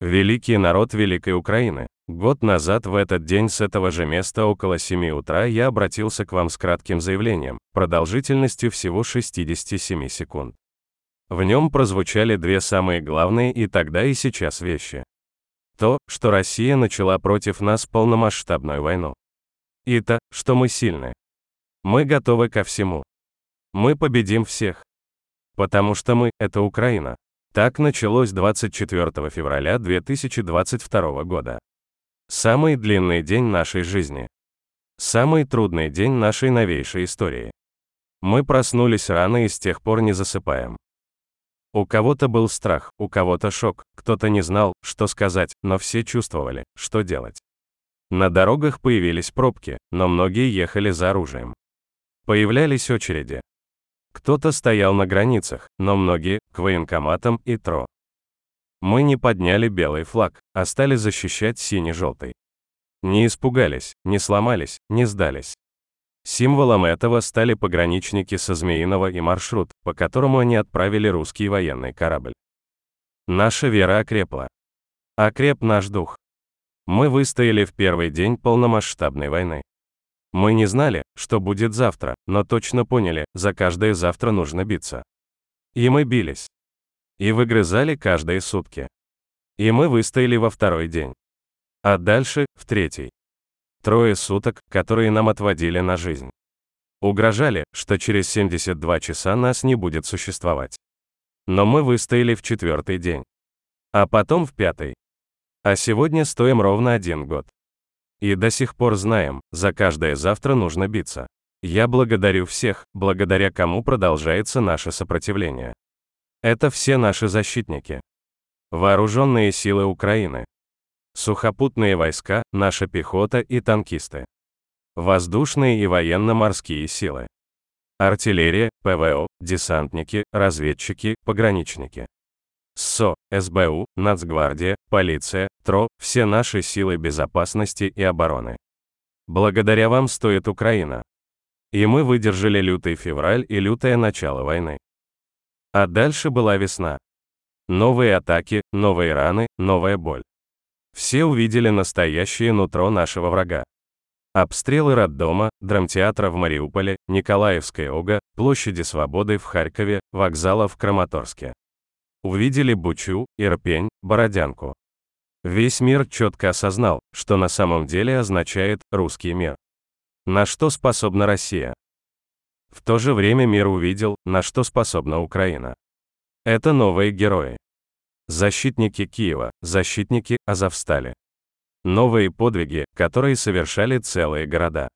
Великий народ Великой Украины. Год назад в этот день с этого же места около 7 утра я обратился к вам с кратким заявлением, продолжительностью всего 67 секунд. В нем прозвучали две самые главные и тогда и сейчас вещи. То, что Россия начала против нас полномасштабную войну. И то, что мы сильны. Мы готовы ко всему. Мы победим всех. Потому что мы – это Украина. Так началось 24 февраля 2022 года. Самый длинный день нашей жизни. Самый трудный день нашей новейшей истории. Мы проснулись рано и с тех пор не засыпаем. У кого-то был страх, у кого-то шок, кто-то не знал, что сказать, но все чувствовали, что делать. На дорогах появились пробки, но многие ехали за оружием. Появлялись очереди. Кто-то стоял на границах, но многие – к военкоматам и ТРО. Мы не подняли белый флаг, а стали защищать синий-желтый. Не испугались, не сломались, не сдались. Символом этого стали пограничники со Змеиного и маршрут, по которому они отправили русский военный корабль. Наша вера окрепла. Окреп наш дух. Мы выстояли в первый день полномасштабной войны. Мы не знали, что будет завтра, но точно поняли, за каждое завтра нужно биться. И мы бились. И выгрызали каждые сутки. И мы выстояли во второй день. А дальше, в третий. Трое суток, которые нам отводили на жизнь. Угрожали, что через 72 часа нас не будет существовать. Но мы выстояли в четвертый день. А потом в пятый. А сегодня стоим ровно один год. И до сих пор знаем, за каждое завтра нужно биться. Я благодарю всех, благодаря кому продолжается наше сопротивление. Это все наши защитники. Вооруженные силы Украины. Сухопутные войска, наша пехота и танкисты. Воздушные и военно-морские силы. Артиллерия, ПВО, десантники, разведчики, пограничники. СО, СБУ, Нацгвардия, полиция, ТРО, все наши силы безопасности и обороны. Благодаря вам стоит Украина. И мы выдержали лютый февраль и лютое начало войны. А дальше была весна. Новые атаки, новые раны, новая боль. Все увидели настоящее нутро нашего врага. Обстрелы роддома, драмтеатра в Мариуполе, Николаевской ОГА, площади Свободы в Харькове, вокзала в Краматорске. Увидели Бучу, Ирпень, Бородянку. Весь мир четко осознал, что на самом деле означает «русский мир». На что способна Россия? В то же время мир увидел, на что способна Украина. Это новые герои. Защитники Киева, защитники Азовстали. Новые подвиги, которые совершали целые города.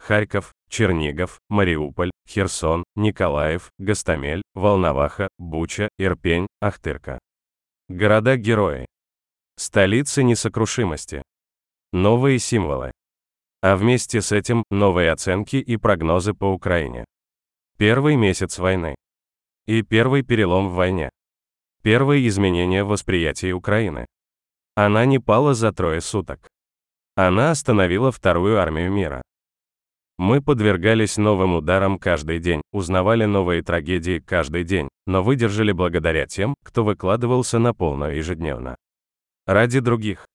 Харьков, Чернигов, Мариуполь, Херсон, Николаев, Гастамель, Волноваха, Буча, Ирпень, Ахтырка. Города-герои. Столицы несокрушимости. Новые символы. А вместе с этим новые оценки и прогнозы по Украине. Первый месяц войны. И первый перелом в войне. Первые изменения в восприятии Украины. Она не пала за трое суток. Она остановила вторую армию мира. Мы подвергались новым ударам каждый день, узнавали новые трагедии каждый день, но выдержали благодаря тем, кто выкладывался на полную ежедневно. Ради других.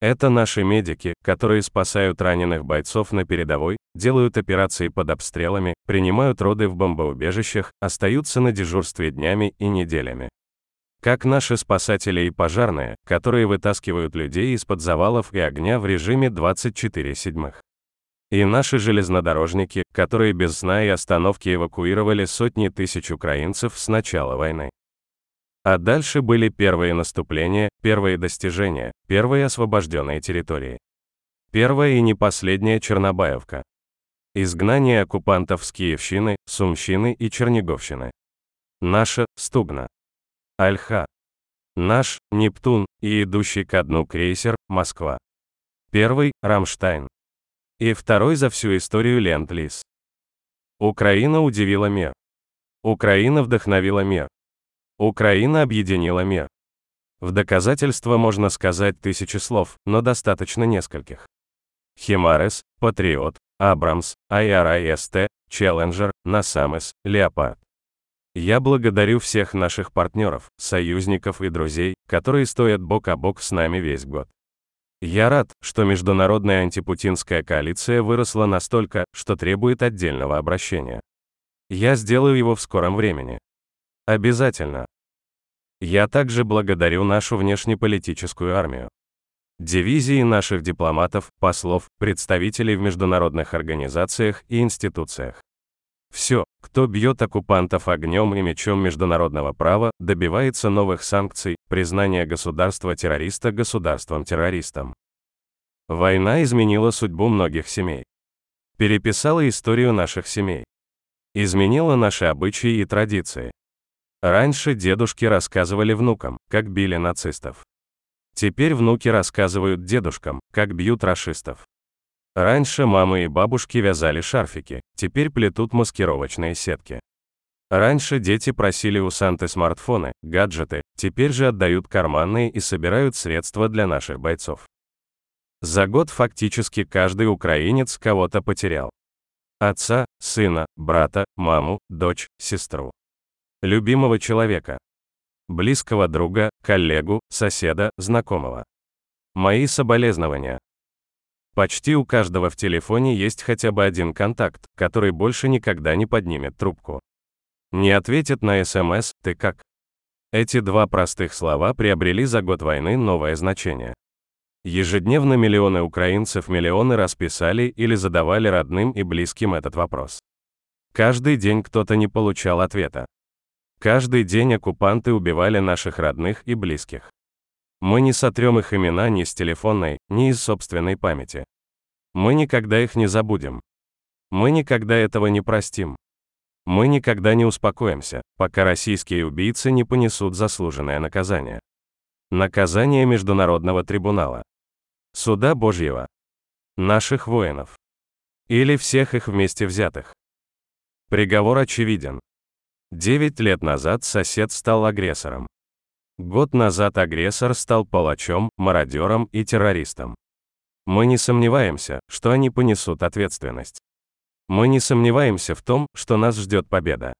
Это наши медики, которые спасают раненых бойцов на передовой, делают операции под обстрелами, принимают роды в бомбоубежищах, остаются на дежурстве днями и неделями. Как наши спасатели и пожарные, которые вытаскивают людей из-под завалов и огня в режиме 24/7. И наши железнодорожники, которые без сна и остановки эвакуировали сотни тысяч украинцев с начала войны. А дальше были первые наступления, первые достижения, первые освобожденные территории. Первая и не последняя Чернобаевка. Изгнание оккупантов с Киевщины, Сумщины и Черниговщины. Наша, Стугна. Альха. Наш, Нептун, и идущий ко дну крейсер, Москва. Первый, Рамштайн. И второй за всю историю Ленд-Лиз. Украина удивила мир. Украина вдохновила мир. Украина объединила мир. В доказательство можно сказать тысячи слов, но достаточно нескольких. Химарес, Патриот, Абрамс, IRIST, Челленджер, Насамес, Леопард. Я благодарю всех наших партнеров, союзников и друзей, которые стоят бок о бок с нами весь год. Я рад, что международная антипутинская коалиция выросла настолько, что требует отдельного обращения. Я сделаю его в скором времени. Обязательно. Я также благодарю нашу внешнеполитическую армию. Дивизии наших дипломатов, послов, представителей в международных организациях и институциях. Все, кто бьет оккупантов огнем и мечом международного права, добивается новых санкций, признания государства-террориста государством-террористом. Война изменила судьбу многих семей. Переписала историю наших семей. Изменила наши обычаи и традиции. Раньше дедушки рассказывали внукам, как били нацистов. Теперь внуки рассказывают дедушкам, как бьют расистов. Раньше мамы и бабушки вязали шарфики, теперь плетут маскировочные сетки. Раньше дети просили у Санты смартфоны, гаджеты, теперь же отдают карманные и собирают средства для наших бойцов. За год фактически каждый украинец кого-то потерял. Отца, сына, брата, маму, дочь, сестру. Любимого человека. Близкого друга, коллегу, соседа, знакомого. Мои соболезнования. Почти у каждого в телефоне есть хотя бы один контакт, который больше никогда не поднимет трубку. Не ответит на СМС «Ты как?». Эти два простых слова приобрели за год войны новое значение. Ежедневно миллионы украинцев миллионы раз писали или задавали родным и близким этот вопрос. Каждый день кто-то не получал ответа. Каждый день оккупанты убивали наших родных и близких. Мы не сотрем их имена ни с телефонной, ни из собственной памяти. Мы никогда их не забудем. Мы никогда этого не простим. Мы никогда не успокоимся, пока российские убийцы не понесут заслуженное наказание. Наказание Международного трибунала. Суда Божьего. Наших воинов. Или всех их вместе взятых. Приговор очевиден. Девять лет назад сосед стал агрессором. Год назад агрессор стал палачом, мародером и террористом. Мы не сомневаемся, что они понесут ответственность. Мы не сомневаемся в том, что нас ждет победа.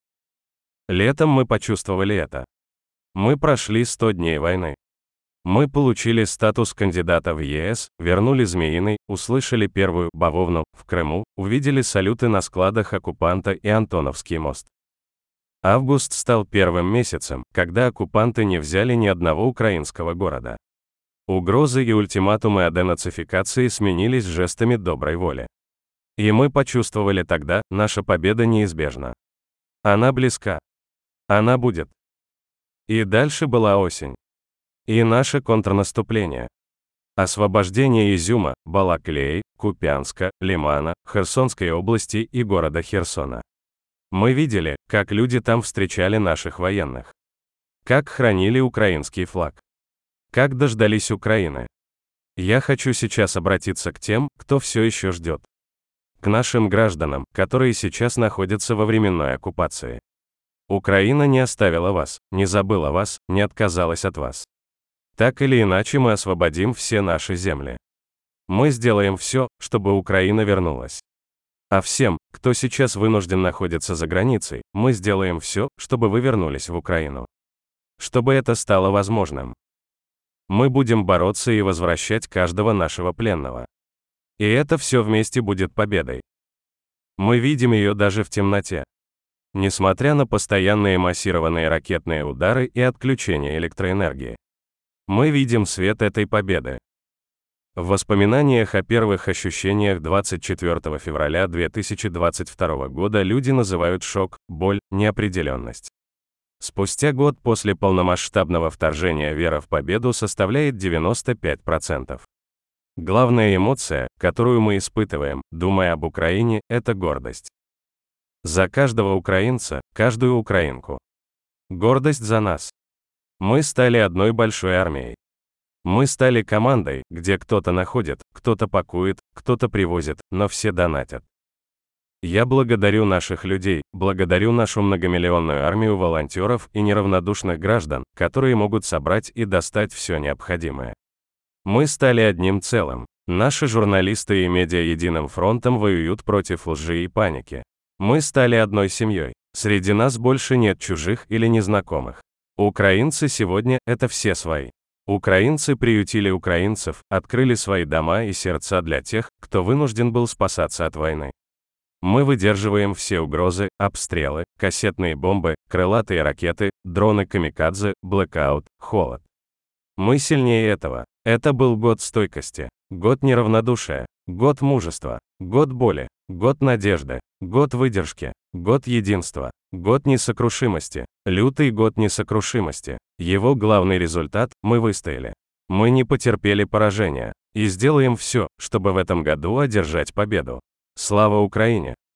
Летом мы почувствовали это. Мы прошли 100 дней войны. Мы получили статус кандидата в ЕС, вернули Змеиный, услышали первую бавовну в Крыму, увидели салюты на складах оккупанта и Антоновский мост. Август стал первым месяцем, когда оккупанты не взяли ни одного украинского города. Угрозы и ультиматумы о денацификации сменились жестами доброй воли. И мы почувствовали тогда, наша победа неизбежна. Она близка. Она будет. И дальше была осень. И наше контрнаступление. Освобождение Изюма, Балаклеи, Купянска, Лимана, Херсонской области и города Херсона. Мы видели, как люди там встречали наших военных. Как хранили украинский флаг. Как дождались Украины. Я хочу сейчас обратиться к тем, кто все еще ждет. К нашим гражданам, которые сейчас находятся во временной оккупации. Украина не оставила вас, не забыла вас, не отказалась от вас. Так или иначе мы освободим все наши земли. Мы сделаем все, чтобы Украина вернулась. А всем, кто сейчас вынужден находиться за границей, мы сделаем все, чтобы вы вернулись в Украину. Чтобы это стало возможным. Мы будем бороться и возвращать каждого нашего пленного. И это все вместе будет победой. Мы видим ее даже в темноте. Несмотря на постоянные массированные ракетные удары и отключение электроэнергии. Мы видим свет этой победы. В воспоминаниях о первых ощущениях 24 февраля 2022 года люди называют шок, боль, неопределенность. Спустя год после полномасштабного вторжения вера в победу составляет 95%. Главная эмоция, которую мы испытываем, думая об Украине, это гордость. За каждого украинца, каждую украинку. Гордость за нас. Мы стали одной большой армией. Мы стали командой, где кто-то находит, кто-то пакует, кто-то привозит, но все донатят. Я благодарю наших людей, благодарю нашу многомиллионную армию волонтеров и неравнодушных граждан, которые могут собрать и достать все необходимое. Мы стали одним целым. Наши журналисты и медиа единым фронтом воюют против лжи и паники. Мы стали одной семьей. Среди нас больше нет чужих или незнакомых. Украинцы сегодня – это все свои. Украинцы приютили украинцев, открыли свои дома и сердца для тех, кто вынужден был спасаться от войны. Мы выдерживаем все угрозы, обстрелы, кассетные бомбы, крылатые ракеты, дроны камикадзе, блэкаут, холод. Мы сильнее этого. Это был год стойкости, год неравнодушия, год мужества, год боли, год надежды, год выдержки, год единства, год несокрушимости, лютый год несокрушимости. Его главный результат – мы выстояли. Мы не потерпели поражения и сделаем все, чтобы в этом году одержать победу. Слава Украине!